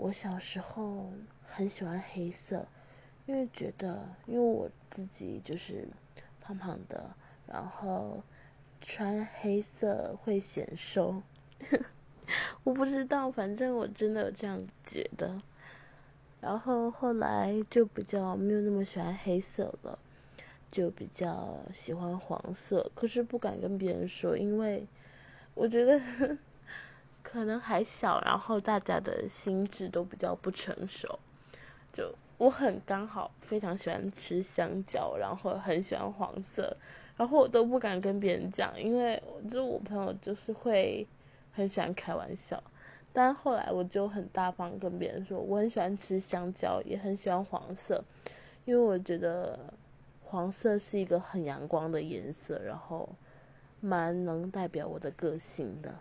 我小时候很喜欢黑色，因为觉得，因为我自己就是胖胖的，然后穿黑色会显瘦。我不知道，反正我真的有这样觉得。然后后来就比较没有那么喜欢黑色了，就比较喜欢黄色。可是不敢跟别人说，因为我觉得可能还小，然后大家的心智都比较不成熟。就我很刚好非常喜欢吃香蕉，然后很喜欢黄色，然后我都不敢跟别人讲，因为就我朋友就是会很喜欢开玩笑。但后来我就很大方跟别人说，我很喜欢吃香蕉，也很喜欢黄色，因为我觉得黄色是一个很阳光的颜色，然后蛮能代表我的个性的。